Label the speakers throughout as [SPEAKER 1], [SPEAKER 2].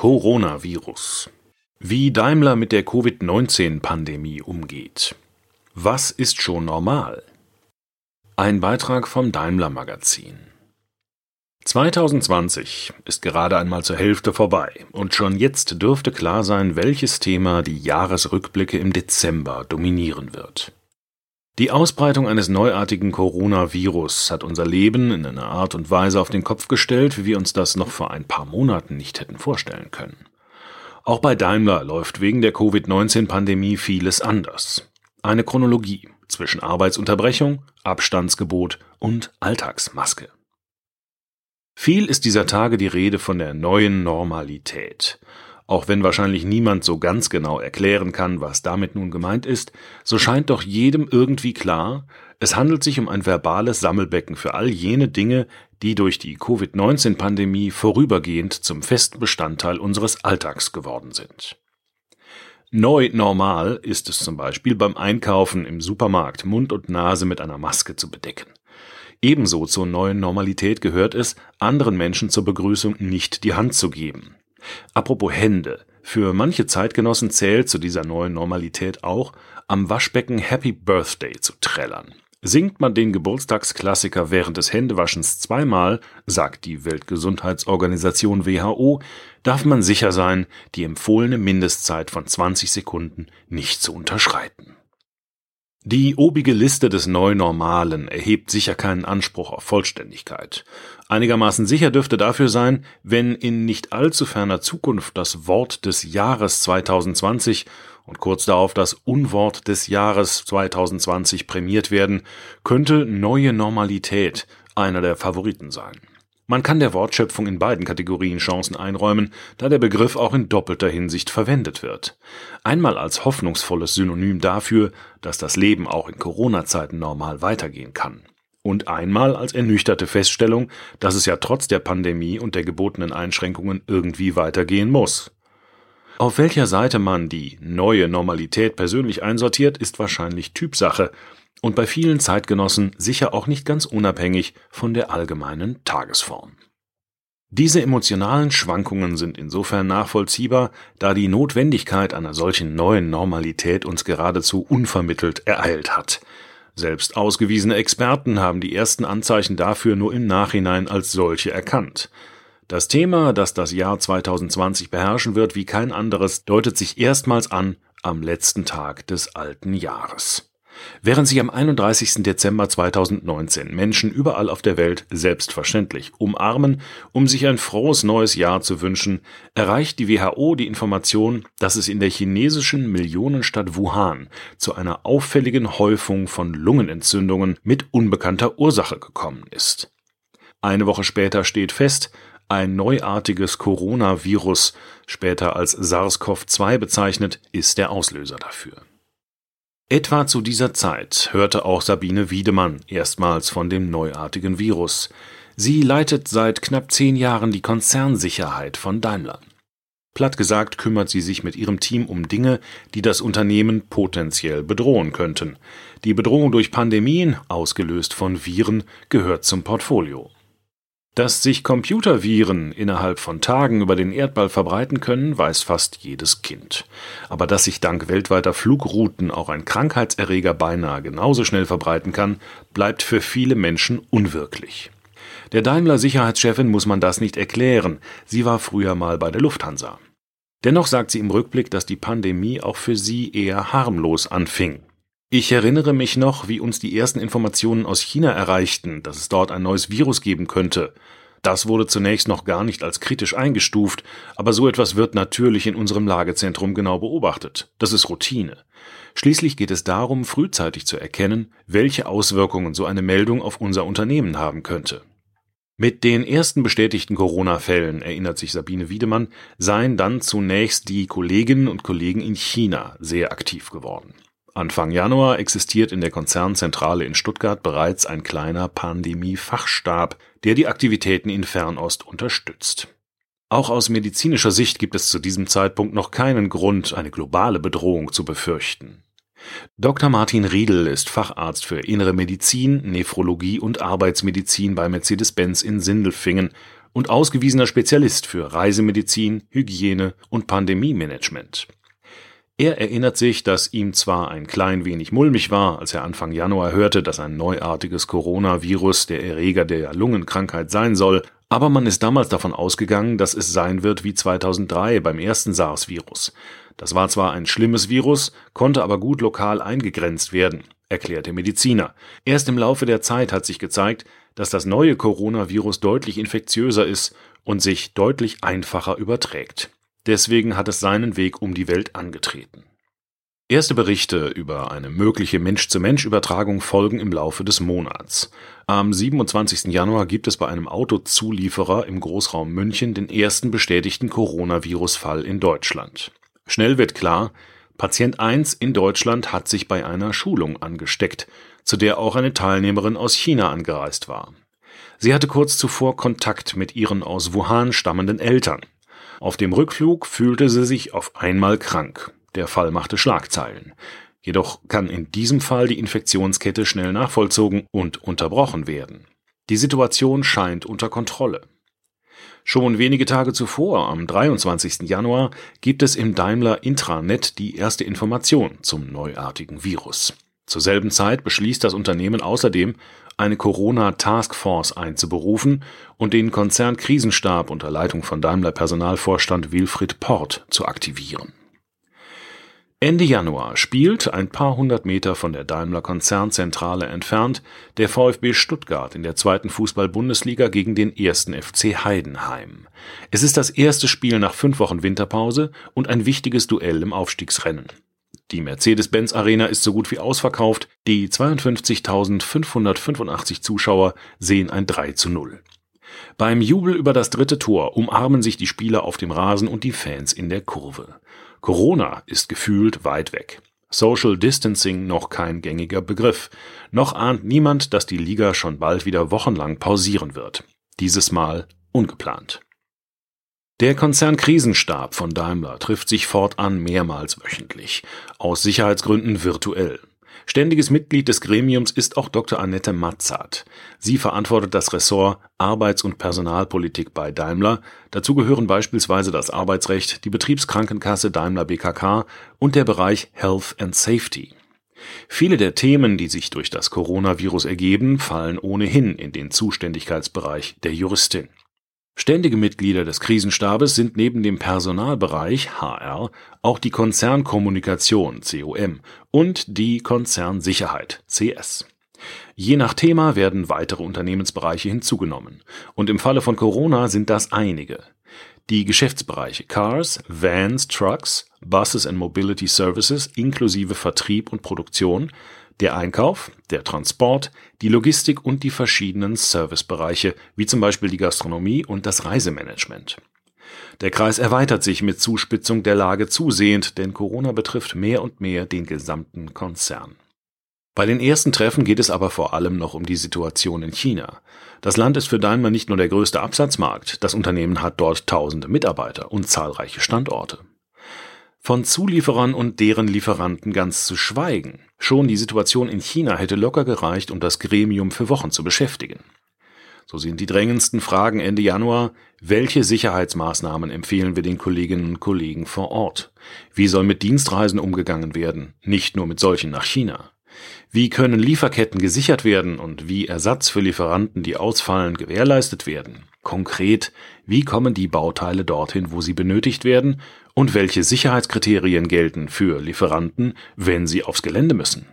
[SPEAKER 1] Coronavirus. Wie Daimler mit der Covid-19-Pandemie umgeht. Was ist schon normal? Ein Beitrag vom Daimler Magazin. 2020 ist gerade einmal zur Hälfte vorbei und schon jetzt dürfte klar sein, welches Thema die Jahresrückblicke im Dezember dominieren wird. Die Ausbreitung eines neuartigen Coronavirus hat unser Leben in einer Art und Weise auf den Kopf gestellt, wie wir uns das noch vor ein paar Monaten nicht hätten vorstellen können. Auch bei Daimler läuft wegen der Covid-19-Pandemie vieles anders. Eine Chronologie zwischen Arbeitsunterbrechung, Abstandsgebot und Alltagsmaske. Viel ist dieser Tage die Rede von der neuen Normalität. Auch wenn wahrscheinlich niemand so ganz genau erklären kann, was damit nun gemeint ist, so scheint doch jedem irgendwie klar, es handelt sich um ein verbales Sammelbecken für all jene Dinge, die durch die Covid-19-Pandemie vorübergehend zum festen Bestandteil unseres Alltags geworden sind. Neu normal ist es zum Beispiel beim Einkaufen im Supermarkt Mund und Nase mit einer Maske zu bedecken. Ebenso zur neuen Normalität gehört es, anderen Menschen zur Begrüßung nicht die Hand zu geben. Apropos Hände. Für manche Zeitgenossen zählt zu dieser neuen Normalität auch, am Waschbecken Happy Birthday zu trällern. Singt man den Geburtstagsklassiker während des Händewaschens zweimal, sagt die Weltgesundheitsorganisation WHO, darf man sicher sein, die empfohlene Mindestzeit von 20 Sekunden nicht zu unterschreiten. Die obige Liste des Neunormalen erhebt sicher keinen Anspruch auf Vollständigkeit. Einigermaßen sicher dürfte dafür sein, wenn in nicht allzu ferner Zukunft das Wort des Jahres 2020 und kurz darauf das Unwort des Jahres 2020 prämiert werden, könnte neue Normalität einer der Favoriten sein. Man kann der Wortschöpfung in beiden Kategorien Chancen einräumen, da der Begriff auch in doppelter Hinsicht verwendet wird. Einmal als hoffnungsvolles Synonym dafür, dass das Leben auch in Corona-Zeiten normal weitergehen kann. Und einmal als ernüchterte Feststellung, dass es ja trotz der Pandemie und der gebotenen Einschränkungen irgendwie weitergehen muss. Auf welcher Seite man die neue Normalität persönlich einsortiert, ist wahrscheinlich Typsache, und bei vielen Zeitgenossen sicher auch nicht ganz unabhängig von der allgemeinen Tagesform. Diese emotionalen Schwankungen sind insofern nachvollziehbar, da die Notwendigkeit einer solchen neuen Normalität uns geradezu unvermittelt ereilt hat. Selbst ausgewiesene Experten haben die ersten Anzeichen dafür nur im Nachhinein als solche erkannt. Das Thema, das das Jahr 2020 beherrschen wird wie kein anderes, deutet sich erstmals an am letzten Tag des alten Jahres. Während sich am 31. Dezember 2019 Menschen überall auf der Welt selbstverständlich umarmen, um sich ein frohes neues Jahr zu wünschen, erreicht die WHO die Information, dass es in der chinesischen Millionenstadt Wuhan zu einer auffälligen Häufung von Lungenentzündungen mit unbekannter Ursache gekommen ist. Eine Woche später steht fest, ein neuartiges Coronavirus, später als SARS-CoV-2 bezeichnet, ist der Auslöser dafür. Etwa zu dieser Zeit hörte auch Sabine Wiedemann erstmals von dem neuartigen Virus. Sie leitet seit knapp zehn Jahren die Konzernsicherheit von Daimler. Platt gesagt kümmert sie sich mit ihrem Team um Dinge, die das Unternehmen potenziell bedrohen könnten. Die Bedrohung durch Pandemien, ausgelöst von Viren, gehört zum Portfolio. Dass sich Computerviren innerhalb von Tagen über den Erdball verbreiten können, weiß fast jedes Kind. Aber dass sich dank weltweiter Flugrouten auch ein Krankheitserreger beinahe genauso schnell verbreiten kann, bleibt für viele Menschen unwirklich. Der Daimler-Sicherheitschefin muss man das nicht erklären, sie war früher mal bei der Lufthansa. Dennoch sagt sie im Rückblick, dass die Pandemie auch für sie eher harmlos anfing. Ich erinnere mich noch, wie uns die ersten Informationen aus China erreichten, dass es dort ein neues Virus geben könnte. Das wurde zunächst noch gar nicht als kritisch eingestuft, aber so etwas wird natürlich in unserem Lagezentrum genau beobachtet. Das ist Routine. Schließlich geht es darum, frühzeitig zu erkennen, welche Auswirkungen so eine Meldung auf unser Unternehmen haben könnte. Mit den ersten bestätigten Corona-Fällen, erinnert sich Sabine Wiedemann, seien dann zunächst die Kolleginnen und Kollegen in China sehr aktiv geworden. Anfang Januar existiert in der Konzernzentrale in Stuttgart bereits ein kleiner Pandemie-Fachstab, der die Aktivitäten in Fernost unterstützt. Auch aus medizinischer Sicht gibt es zu diesem Zeitpunkt noch keinen Grund, eine globale Bedrohung zu befürchten. Dr. Martin Riedel ist Facharzt für Innere Medizin, Nephrologie und Arbeitsmedizin bei Mercedes-Benz in Sindelfingen und ausgewiesener Spezialist für Reisemedizin, Hygiene und Pandemiemanagement. Er erinnert sich, dass ihm zwar ein klein wenig mulmig war, als er Anfang Januar hörte, dass ein neuartiges Coronavirus der Erreger der Lungenkrankheit sein soll, aber man ist damals davon ausgegangen, dass es sein wird wie 2003 beim ersten SARS-Virus. Das war zwar ein schlimmes Virus, konnte aber gut lokal eingegrenzt werden, erklärt der Mediziner. Erst im Laufe der Zeit hat sich gezeigt, dass das neue Coronavirus deutlich infektiöser ist und sich deutlich einfacher überträgt. Deswegen hat es seinen Weg um die Welt angetreten. Erste Berichte über eine mögliche Mensch-zu-Mensch-Übertragung folgen im Laufe des Monats. Am 27. Januar gibt es bei einem Autozulieferer im Großraum München den ersten bestätigten Coronavirus-Fall in Deutschland. Schnell wird klar, Patient 1 in Deutschland hat sich bei einer Schulung angesteckt, zu der auch eine Teilnehmerin aus China angereist war. Sie hatte kurz zuvor Kontakt mit ihren aus Wuhan stammenden Eltern. Auf dem Rückflug fühlte sie sich auf einmal krank. Der Fall machte Schlagzeilen. Jedoch kann in diesem Fall die Infektionskette schnell nachvollzogen und unterbrochen werden. Die Situation scheint unter Kontrolle. Schon wenige Tage zuvor, am 23. Januar, gibt es im Daimler Intranet die erste Information zum neuartigen Virus. Zur selben Zeit beschließt das Unternehmen außerdem, eine Corona-Taskforce einzuberufen und den Konzernkrisenstab unter Leitung von Daimler-Personalvorstand Wilfried Port zu aktivieren. Ende Januar spielt, ein paar hundert Meter von der Daimler-Konzernzentrale entfernt, der VfB Stuttgart in der zweiten Fußball-Bundesliga gegen den ersten FC Heidenheim. Es ist das erste Spiel nach fünf Wochen Winterpause und ein wichtiges Duell im Aufstiegsrennen. Die Mercedes-Benz Arena ist so gut wie ausverkauft. Die 52.585 Zuschauer sehen ein 3 zu 0. Beim Jubel über das dritte Tor umarmen sich die Spieler auf dem Rasen und die Fans in der Kurve. Corona ist gefühlt weit weg. Social Distancing noch kein gängiger Begriff. Noch ahnt niemand, dass die Liga schon bald wieder wochenlang pausieren wird. Dieses Mal ungeplant. Der Konzernkrisenstab von Daimler trifft sich fortan mehrmals wöchentlich, aus Sicherheitsgründen virtuell. Ständiges Mitglied des Gremiums ist auch Dr. Annette Matzat. Sie verantwortet das Ressort Arbeits- und Personalpolitik bei Daimler. Dazu gehören beispielsweise das Arbeitsrecht, die Betriebskrankenkasse Daimler BKK und der Bereich Health and Safety. Viele der Themen, die sich durch das Coronavirus ergeben, fallen ohnehin in den Zuständigkeitsbereich der Juristin. Ständige Mitglieder des Krisenstabes sind neben dem Personalbereich HR auch die Konzernkommunikation (COM) und die Konzernsicherheit (CS). Je nach Thema werden weitere Unternehmensbereiche hinzugenommen, und im Falle von Corona sind das einige. Die Geschäftsbereiche Cars, Vans, Trucks, Buses and Mobility Services inklusive Vertrieb und Produktion der Einkauf, der Transport, die Logistik und die verschiedenen Servicebereiche, wie zum Beispiel die Gastronomie und das Reisemanagement. Der Kreis erweitert sich mit Zuspitzung der Lage zusehend, denn Corona betrifft mehr und mehr den gesamten Konzern. Bei den ersten Treffen geht es aber vor allem noch um die Situation in China. Das Land ist für Daimler nicht nur der größte Absatzmarkt, das Unternehmen hat dort tausende Mitarbeiter und zahlreiche Standorte. Von Zulieferern und deren Lieferanten ganz zu schweigen. Schon die Situation in China hätte locker gereicht, um das Gremium für Wochen zu beschäftigen. So sind die drängendsten Fragen Ende Januar, welche Sicherheitsmaßnahmen empfehlen wir den Kolleginnen und Kollegen vor Ort? Wie soll mit Dienstreisen umgegangen werden, nicht nur mit solchen nach China? Wie können Lieferketten gesichert werden und wie Ersatz für Lieferanten, die ausfallen, gewährleistet werden? Konkret, wie kommen die Bauteile dorthin, wo sie benötigt werden und welche Sicherheitskriterien gelten für Lieferanten, wenn sie aufs Gelände müssen?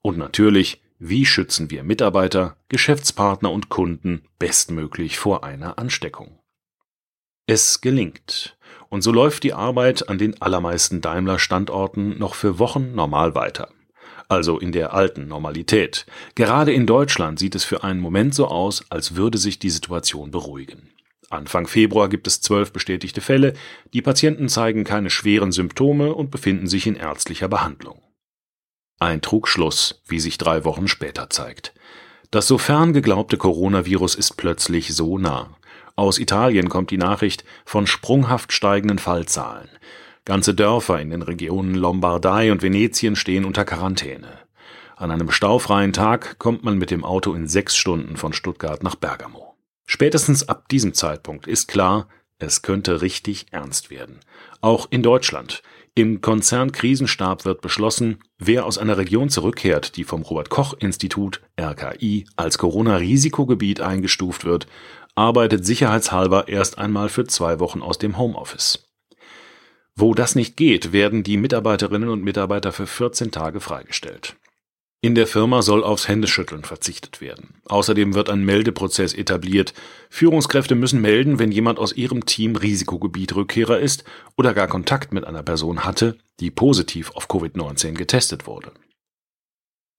[SPEAKER 1] Und natürlich, wie schützen wir Mitarbeiter, Geschäftspartner und Kunden bestmöglich vor einer Ansteckung? Es gelingt. Und so läuft die Arbeit an den allermeisten Daimler-Standorten noch für Wochen normal weiter. Also in der alten Normalität. Gerade in Deutschland sieht es für einen Moment so aus, als würde sich die Situation beruhigen. Anfang Februar gibt es zwölf bestätigte Fälle, die Patienten zeigen keine schweren Symptome und befinden sich in ärztlicher Behandlung. Ein Trugschluss, wie sich drei Wochen später zeigt. Das so fern geglaubte Coronavirus ist plötzlich so nah. Aus Italien kommt die Nachricht von sprunghaft steigenden Fallzahlen. Ganze Dörfer in den Regionen Lombardei und Venetien stehen unter Quarantäne. An einem staufreien Tag kommt man mit dem Auto in sechs Stunden von Stuttgart nach Bergamo. Spätestens ab diesem Zeitpunkt ist klar, es könnte richtig ernst werden. Auch in Deutschland. Im Konzern Krisenstab wird beschlossen, wer aus einer Region zurückkehrt, die vom Robert Koch Institut RKI als Corona-Risikogebiet eingestuft wird, arbeitet sicherheitshalber erst einmal für zwei Wochen aus dem Homeoffice. Wo das nicht geht, werden die Mitarbeiterinnen und Mitarbeiter für 14 Tage freigestellt. In der Firma soll aufs Händeschütteln verzichtet werden. Außerdem wird ein Meldeprozess etabliert. Führungskräfte müssen melden, wenn jemand aus ihrem Team Risikogebiet Rückkehrer ist oder gar Kontakt mit einer Person hatte, die positiv auf Covid-19 getestet wurde.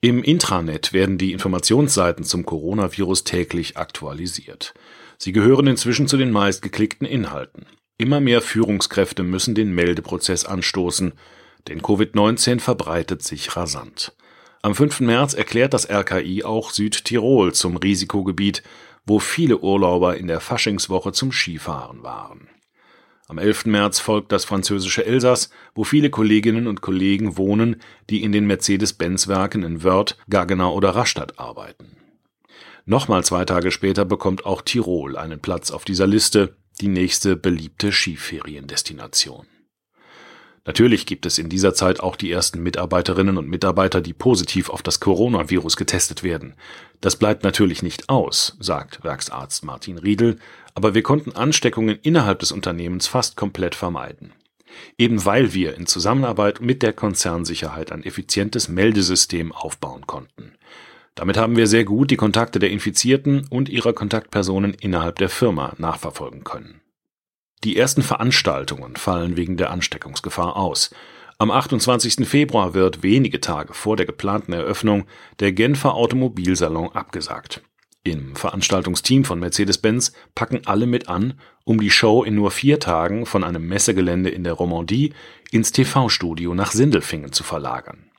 [SPEAKER 1] Im Intranet werden die Informationsseiten zum Coronavirus täglich aktualisiert. Sie gehören inzwischen zu den meistgeklickten Inhalten. Immer mehr Führungskräfte müssen den Meldeprozess anstoßen, denn Covid-19 verbreitet sich rasant. Am 5. März erklärt das RKI auch Südtirol zum Risikogebiet, wo viele Urlauber in der Faschingswoche zum Skifahren waren. Am 11. März folgt das französische Elsass, wo viele Kolleginnen und Kollegen wohnen, die in den Mercedes-Benz-Werken in Wörth, Gaggenau oder Rastatt arbeiten. Nochmal zwei Tage später bekommt auch Tirol einen Platz auf dieser Liste, die nächste beliebte Skiferiendestination. Natürlich gibt es in dieser Zeit auch die ersten Mitarbeiterinnen und Mitarbeiter, die positiv auf das Coronavirus getestet werden. Das bleibt natürlich nicht aus, sagt Werksarzt Martin Riedel, aber wir konnten Ansteckungen innerhalb des Unternehmens fast komplett vermeiden. Eben weil wir in Zusammenarbeit mit der Konzernsicherheit ein effizientes Meldesystem aufbauen konnten. Damit haben wir sehr gut die Kontakte der Infizierten und ihrer Kontaktpersonen innerhalb der Firma nachverfolgen können. Die ersten Veranstaltungen fallen wegen der Ansteckungsgefahr aus. Am 28. Februar wird wenige Tage vor der geplanten Eröffnung der Genfer Automobilsalon abgesagt. Im Veranstaltungsteam von Mercedes-Benz packen alle mit an, um die Show in nur vier Tagen von einem Messegelände in der Romandie ins TV-Studio nach Sindelfingen zu verlagern.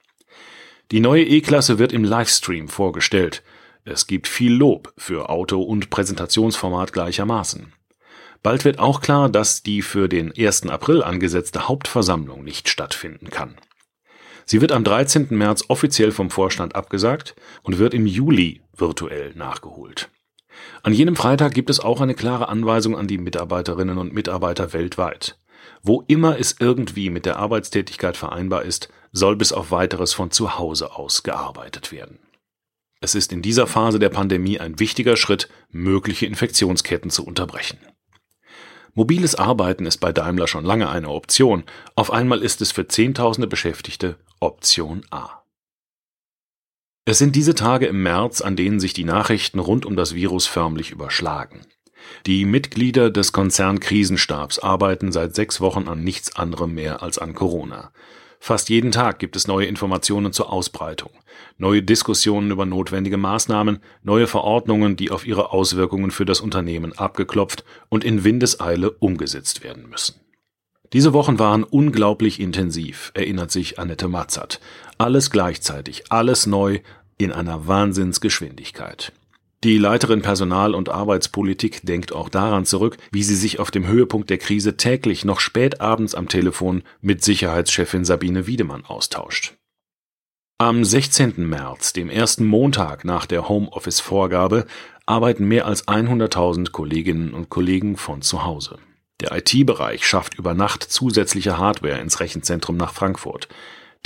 [SPEAKER 1] Die neue E-Klasse wird im Livestream vorgestellt. Es gibt viel Lob für Auto- und Präsentationsformat gleichermaßen. Bald wird auch klar, dass die für den 1. April angesetzte Hauptversammlung nicht stattfinden kann. Sie wird am 13. März offiziell vom Vorstand abgesagt und wird im Juli virtuell nachgeholt. An jenem Freitag gibt es auch eine klare Anweisung an die Mitarbeiterinnen und Mitarbeiter weltweit. Wo immer es irgendwie mit der Arbeitstätigkeit vereinbar ist, soll bis auf weiteres von zu Hause aus gearbeitet werden. Es ist in dieser Phase der Pandemie ein wichtiger Schritt, mögliche Infektionsketten zu unterbrechen. Mobiles Arbeiten ist bei Daimler schon lange eine Option, auf einmal ist es für Zehntausende Beschäftigte Option A. Es sind diese Tage im März, an denen sich die Nachrichten rund um das Virus förmlich überschlagen. Die Mitglieder des Konzern Krisenstabs arbeiten seit sechs Wochen an nichts anderem mehr als an Corona. Fast jeden Tag gibt es neue Informationen zur Ausbreitung, neue Diskussionen über notwendige Maßnahmen, neue Verordnungen, die auf ihre Auswirkungen für das Unternehmen abgeklopft und in Windeseile umgesetzt werden müssen. Diese Wochen waren unglaublich intensiv, erinnert sich Annette Matzert. Alles gleichzeitig, alles neu, in einer Wahnsinnsgeschwindigkeit. Die Leiterin Personal- und Arbeitspolitik denkt auch daran zurück, wie sie sich auf dem Höhepunkt der Krise täglich noch spät abends am Telefon mit Sicherheitschefin Sabine Wiedemann austauscht. Am 16. März, dem ersten Montag nach der Homeoffice-Vorgabe, arbeiten mehr als 100.000 Kolleginnen und Kollegen von zu Hause. Der IT-Bereich schafft über Nacht zusätzliche Hardware ins Rechenzentrum nach Frankfurt.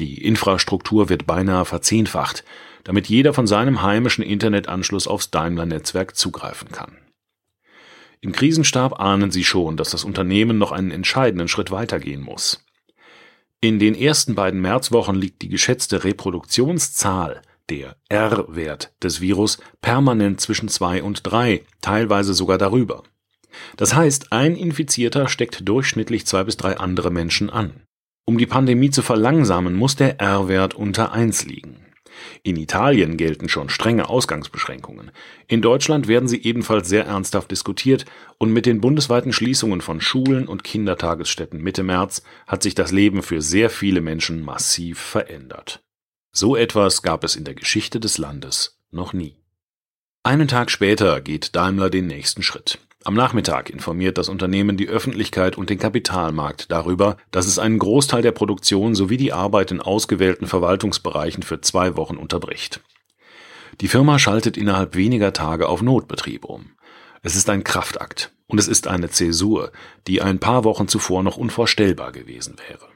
[SPEAKER 1] Die Infrastruktur wird beinahe verzehnfacht damit jeder von seinem heimischen Internetanschluss aufs Daimler-Netzwerk zugreifen kann. Im Krisenstab ahnen sie schon, dass das Unternehmen noch einen entscheidenden Schritt weitergehen muss. In den ersten beiden Märzwochen liegt die geschätzte Reproduktionszahl, der R-Wert des Virus, permanent zwischen zwei und drei, teilweise sogar darüber. Das heißt, ein Infizierter steckt durchschnittlich zwei bis drei andere Menschen an. Um die Pandemie zu verlangsamen, muss der R-Wert unter eins liegen. In Italien gelten schon strenge Ausgangsbeschränkungen. In Deutschland werden sie ebenfalls sehr ernsthaft diskutiert und mit den bundesweiten Schließungen von Schulen und Kindertagesstätten Mitte März hat sich das Leben für sehr viele Menschen massiv verändert. So etwas gab es in der Geschichte des Landes noch nie. Einen Tag später geht Daimler den nächsten Schritt. Am Nachmittag informiert das Unternehmen die Öffentlichkeit und den Kapitalmarkt darüber, dass es einen Großteil der Produktion sowie die Arbeit in ausgewählten Verwaltungsbereichen für zwei Wochen unterbricht. Die Firma schaltet innerhalb weniger Tage auf Notbetrieb um. Es ist ein Kraftakt und es ist eine Zäsur, die ein paar Wochen zuvor noch unvorstellbar gewesen wäre.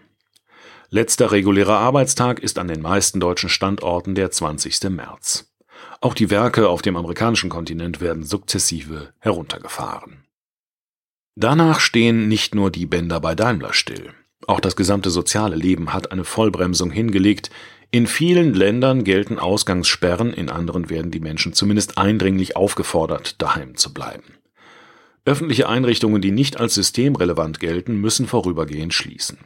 [SPEAKER 1] Letzter regulärer Arbeitstag ist an den meisten deutschen Standorten der 20. März. Auch die Werke auf dem amerikanischen Kontinent werden sukzessive heruntergefahren. Danach stehen nicht nur die Bänder bei Daimler still. Auch das gesamte soziale Leben hat eine Vollbremsung hingelegt. In vielen Ländern gelten Ausgangssperren, in anderen werden die Menschen zumindest eindringlich aufgefordert, daheim zu bleiben. Öffentliche Einrichtungen, die nicht als systemrelevant gelten, müssen vorübergehend schließen.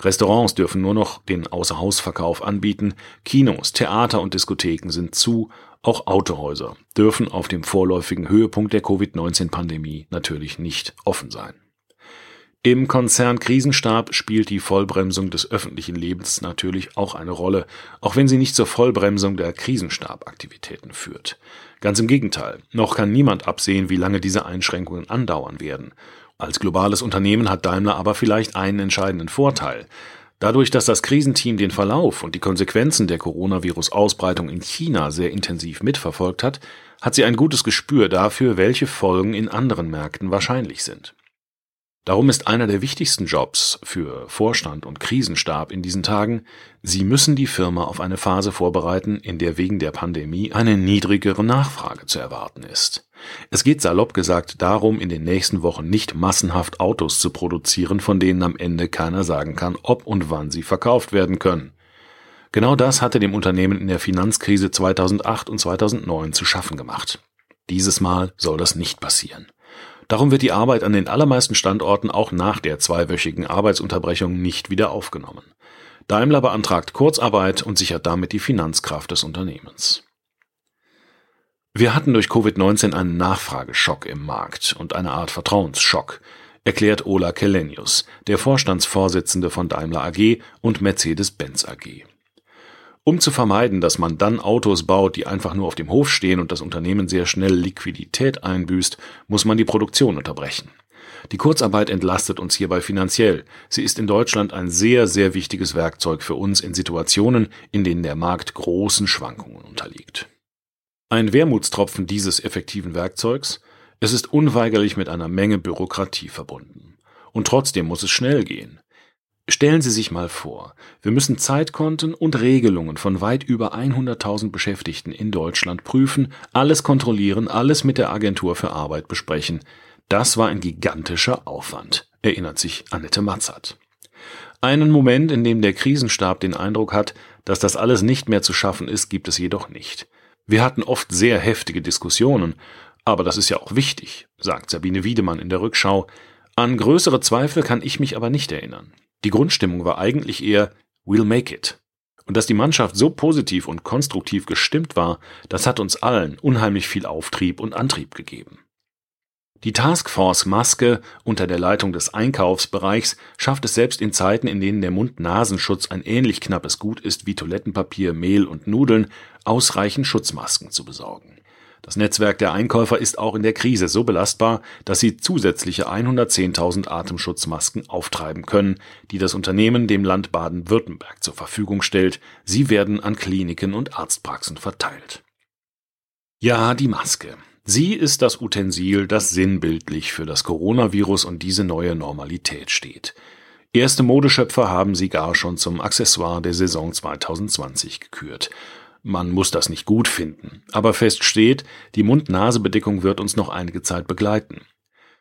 [SPEAKER 1] Restaurants dürfen nur noch den Außerhausverkauf anbieten, Kinos, Theater und Diskotheken sind zu, auch Autohäuser dürfen auf dem vorläufigen Höhepunkt der Covid-19-Pandemie natürlich nicht offen sein. Im Konzern Krisenstab spielt die Vollbremsung des öffentlichen Lebens natürlich auch eine Rolle, auch wenn sie nicht zur Vollbremsung der Krisenstabaktivitäten führt. Ganz im Gegenteil, noch kann niemand absehen, wie lange diese Einschränkungen andauern werden. Als globales Unternehmen hat Daimler aber vielleicht einen entscheidenden Vorteil. Dadurch, dass das Krisenteam den Verlauf und die Konsequenzen der Coronavirus-Ausbreitung in China sehr intensiv mitverfolgt hat, hat sie ein gutes Gespür dafür, welche Folgen in anderen Märkten wahrscheinlich sind. Darum ist einer der wichtigsten Jobs für Vorstand und Krisenstab in diesen Tagen, sie müssen die Firma auf eine Phase vorbereiten, in der wegen der Pandemie eine niedrigere Nachfrage zu erwarten ist. Es geht salopp gesagt darum, in den nächsten Wochen nicht massenhaft Autos zu produzieren, von denen am Ende keiner sagen kann, ob und wann sie verkauft werden können. Genau das hatte dem Unternehmen in der Finanzkrise 2008 und 2009 zu schaffen gemacht. Dieses Mal soll das nicht passieren. Darum wird die Arbeit an den allermeisten Standorten auch nach der zweiwöchigen Arbeitsunterbrechung nicht wieder aufgenommen. Daimler beantragt Kurzarbeit und sichert damit die Finanzkraft des Unternehmens. Wir hatten durch Covid-19 einen Nachfrageschock im Markt und eine Art Vertrauensschock, erklärt Ola Kelenius, der Vorstandsvorsitzende von Daimler AG und Mercedes-Benz AG. Um zu vermeiden, dass man dann Autos baut, die einfach nur auf dem Hof stehen und das Unternehmen sehr schnell Liquidität einbüßt, muss man die Produktion unterbrechen. Die Kurzarbeit entlastet uns hierbei finanziell. Sie ist in Deutschland ein sehr, sehr wichtiges Werkzeug für uns in Situationen, in denen der Markt großen Schwankungen unterliegt. Ein Wermutstropfen dieses effektiven Werkzeugs, es ist unweigerlich mit einer Menge Bürokratie verbunden. Und trotzdem muss es schnell gehen. Stellen Sie sich mal vor, wir müssen Zeitkonten und Regelungen von weit über 100.000 Beschäftigten in Deutschland prüfen, alles kontrollieren, alles mit der Agentur für Arbeit besprechen. Das war ein gigantischer Aufwand, erinnert sich Annette Matzert. Einen Moment, in dem der Krisenstab den Eindruck hat, dass das alles nicht mehr zu schaffen ist, gibt es jedoch nicht. Wir hatten oft sehr heftige Diskussionen, aber das ist ja auch wichtig, sagt Sabine Wiedemann in der Rückschau. An größere Zweifel kann ich mich aber nicht erinnern. Die Grundstimmung war eigentlich eher We'll make it. Und dass die Mannschaft so positiv und konstruktiv gestimmt war, das hat uns allen unheimlich viel Auftrieb und Antrieb gegeben. Die Taskforce Maske unter der Leitung des Einkaufsbereichs schafft es selbst in Zeiten, in denen der Mund-Nasenschutz ein ähnlich knappes Gut ist wie Toilettenpapier, Mehl und Nudeln, ausreichend Schutzmasken zu besorgen. Das Netzwerk der Einkäufer ist auch in der Krise so belastbar, dass sie zusätzliche 110.000 Atemschutzmasken auftreiben können, die das Unternehmen dem Land Baden-Württemberg zur Verfügung stellt. Sie werden an Kliniken und Arztpraxen verteilt. Ja, die Maske. Sie ist das Utensil, das sinnbildlich für das Coronavirus und diese neue Normalität steht. Erste Modeschöpfer haben sie gar schon zum Accessoire der Saison 2020 gekürt. Man muss das nicht gut finden, aber fest steht, die Mund-Nase-Bedeckung wird uns noch einige Zeit begleiten.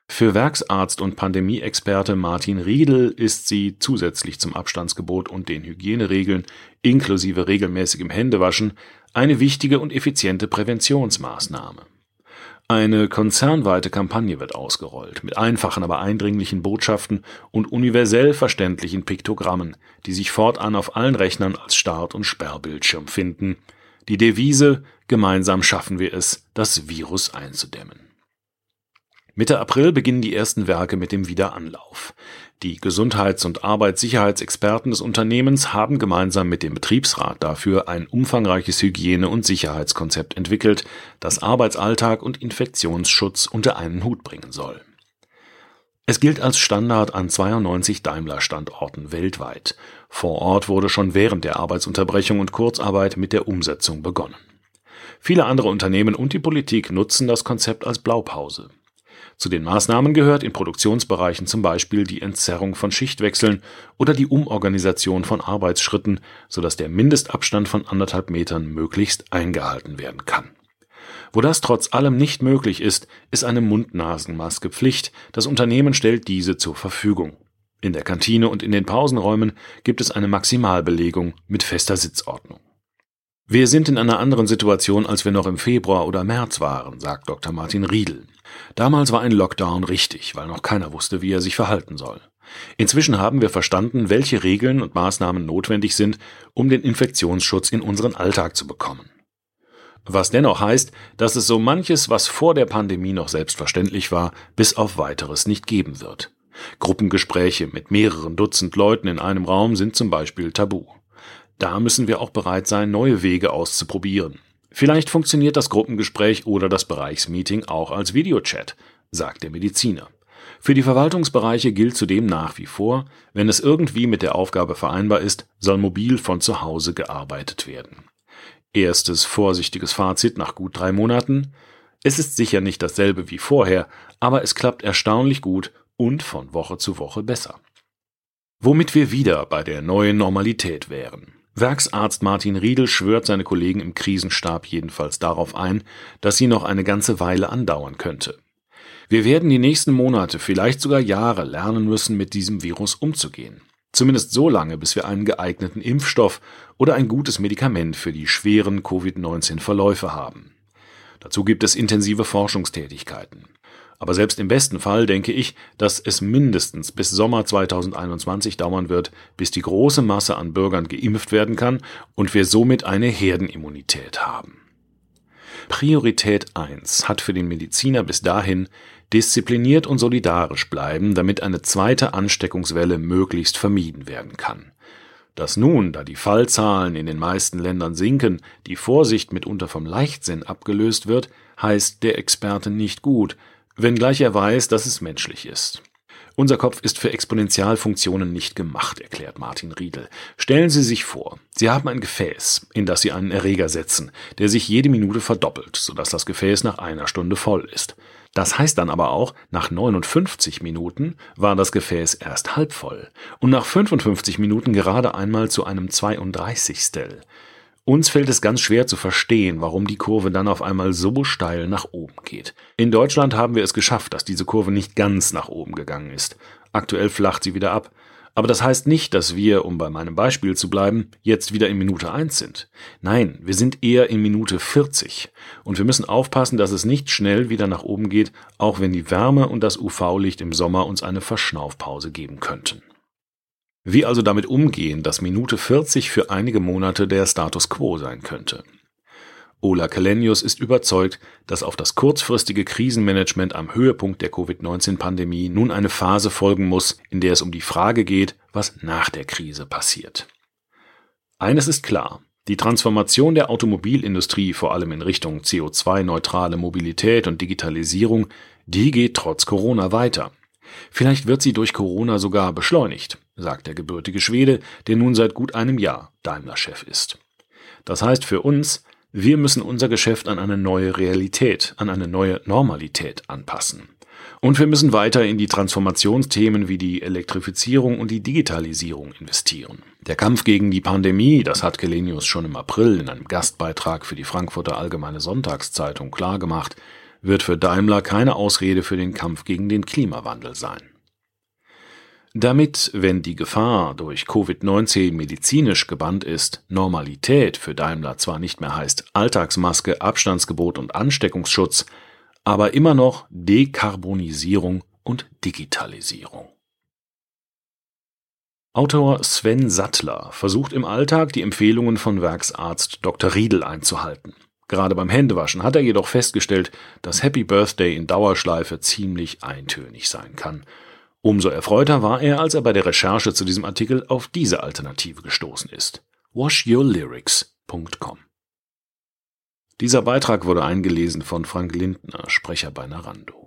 [SPEAKER 1] Für Werksarzt und Pandemieexperte Martin Riedel ist sie zusätzlich zum Abstandsgebot und den Hygieneregeln inklusive regelmäßigem Händewaschen eine wichtige und effiziente Präventionsmaßnahme. Eine konzernweite Kampagne wird ausgerollt, mit einfachen, aber eindringlichen Botschaften und universell verständlichen Piktogrammen, die sich fortan auf allen Rechnern als Start- und Sperrbildschirm finden. Die Devise Gemeinsam schaffen wir es, das Virus einzudämmen. Mitte April beginnen die ersten Werke mit dem Wiederanlauf. Die Gesundheits- und Arbeitssicherheitsexperten des Unternehmens haben gemeinsam mit dem Betriebsrat dafür ein umfangreiches Hygiene- und Sicherheitskonzept entwickelt, das Arbeitsalltag und Infektionsschutz unter einen Hut bringen soll. Es gilt als Standard an 92 Daimler-Standorten weltweit. Vor Ort wurde schon während der Arbeitsunterbrechung und Kurzarbeit mit der Umsetzung begonnen. Viele andere Unternehmen und die Politik nutzen das Konzept als Blaupause. Zu den Maßnahmen gehört in Produktionsbereichen zum Beispiel die Entzerrung von Schichtwechseln oder die Umorganisation von Arbeitsschritten, sodass der Mindestabstand von anderthalb Metern möglichst eingehalten werden kann. Wo das trotz allem nicht möglich ist, ist eine Mund-Nasen-Maske Pflicht, das Unternehmen stellt diese zur Verfügung. In der Kantine und in den Pausenräumen gibt es eine Maximalbelegung mit fester Sitzordnung. Wir sind in einer anderen Situation, als wir noch im Februar oder März waren, sagt Dr. Martin Riedel. Damals war ein Lockdown richtig, weil noch keiner wusste, wie er sich verhalten soll. Inzwischen haben wir verstanden, welche Regeln und Maßnahmen notwendig sind, um den Infektionsschutz in unseren Alltag zu bekommen. Was dennoch heißt, dass es so manches, was vor der Pandemie noch selbstverständlich war, bis auf weiteres nicht geben wird. Gruppengespräche mit mehreren Dutzend Leuten in einem Raum sind zum Beispiel tabu. Da müssen wir auch bereit sein, neue Wege auszuprobieren. Vielleicht funktioniert das Gruppengespräch oder das Bereichsmeeting auch als Videochat, sagt der Mediziner. Für die Verwaltungsbereiche gilt zudem nach wie vor, wenn es irgendwie mit der Aufgabe vereinbar ist, soll mobil von zu Hause gearbeitet werden. Erstes vorsichtiges Fazit nach gut drei Monaten. Es ist sicher nicht dasselbe wie vorher, aber es klappt erstaunlich gut und von Woche zu Woche besser. Womit wir wieder bei der neuen Normalität wären. Werksarzt Martin Riedel schwört seine Kollegen im Krisenstab jedenfalls darauf ein, dass sie noch eine ganze Weile andauern könnte. Wir werden die nächsten Monate, vielleicht sogar Jahre lernen müssen, mit diesem Virus umzugehen. Zumindest so lange, bis wir einen geeigneten Impfstoff oder ein gutes Medikament für die schweren Covid-19-Verläufe haben. Dazu gibt es intensive Forschungstätigkeiten. Aber selbst im besten Fall denke ich, dass es mindestens bis Sommer 2021 dauern wird, bis die große Masse an Bürgern geimpft werden kann und wir somit eine Herdenimmunität haben. Priorität 1 hat für den Mediziner bis dahin diszipliniert und solidarisch bleiben, damit eine zweite Ansteckungswelle möglichst vermieden werden kann. Dass nun, da die Fallzahlen in den meisten Ländern sinken, die Vorsicht mitunter vom Leichtsinn abgelöst wird, heißt der Experte nicht gut, wenngleich er weiß, dass es menschlich ist. Unser Kopf ist für Exponentialfunktionen nicht gemacht, erklärt Martin Riedel. Stellen Sie sich vor, Sie haben ein Gefäß, in das Sie einen Erreger setzen, der sich jede Minute verdoppelt, sodass das Gefäß nach einer Stunde voll ist. Das heißt dann aber auch, nach 59 Minuten war das Gefäß erst halb voll und nach 55 Minuten gerade einmal zu einem 32. Uns fällt es ganz schwer zu verstehen, warum die Kurve dann auf einmal so steil nach oben geht. In Deutschland haben wir es geschafft, dass diese Kurve nicht ganz nach oben gegangen ist. Aktuell flacht sie wieder ab. Aber das heißt nicht, dass wir, um bei meinem Beispiel zu bleiben, jetzt wieder in Minute 1 sind. Nein, wir sind eher in Minute 40. Und wir müssen aufpassen, dass es nicht schnell wieder nach oben geht, auch wenn die Wärme und das UV-Licht im Sommer uns eine Verschnaufpause geben könnten. Wie also damit umgehen, dass Minute 40 für einige Monate der Status quo sein könnte? Ola Kalenius ist überzeugt, dass auf das kurzfristige Krisenmanagement am Höhepunkt der Covid-19-Pandemie nun eine Phase folgen muss, in der es um die Frage geht, was nach der Krise passiert. Eines ist klar, die Transformation der Automobilindustrie, vor allem in Richtung CO2-neutrale Mobilität und Digitalisierung, die geht trotz Corona weiter. Vielleicht wird sie durch Corona sogar beschleunigt sagt der gebürtige Schwede, der nun seit gut einem Jahr Daimler-Chef ist. Das heißt für uns, wir müssen unser Geschäft an eine neue Realität, an eine neue Normalität anpassen. Und wir müssen weiter in die Transformationsthemen wie die Elektrifizierung und die Digitalisierung investieren. Der Kampf gegen die Pandemie, das hat Kelenius schon im April in einem Gastbeitrag für die Frankfurter Allgemeine Sonntagszeitung klargemacht, wird für Daimler keine Ausrede für den Kampf gegen den Klimawandel sein. Damit, wenn die Gefahr durch Covid-19 medizinisch gebannt ist, Normalität für Daimler zwar nicht mehr heißt Alltagsmaske, Abstandsgebot und Ansteckungsschutz, aber immer noch Dekarbonisierung und Digitalisierung. Autor Sven Sattler versucht im Alltag die Empfehlungen von Werksarzt Dr. Riedel einzuhalten. Gerade beim Händewaschen hat er jedoch festgestellt, dass Happy Birthday in Dauerschleife ziemlich eintönig sein kann Umso erfreuter war er, als er bei der Recherche zu diesem Artikel auf diese Alternative gestoßen ist. washyourlyrics.com Dieser Beitrag wurde eingelesen von Frank Lindner, Sprecher bei Narando.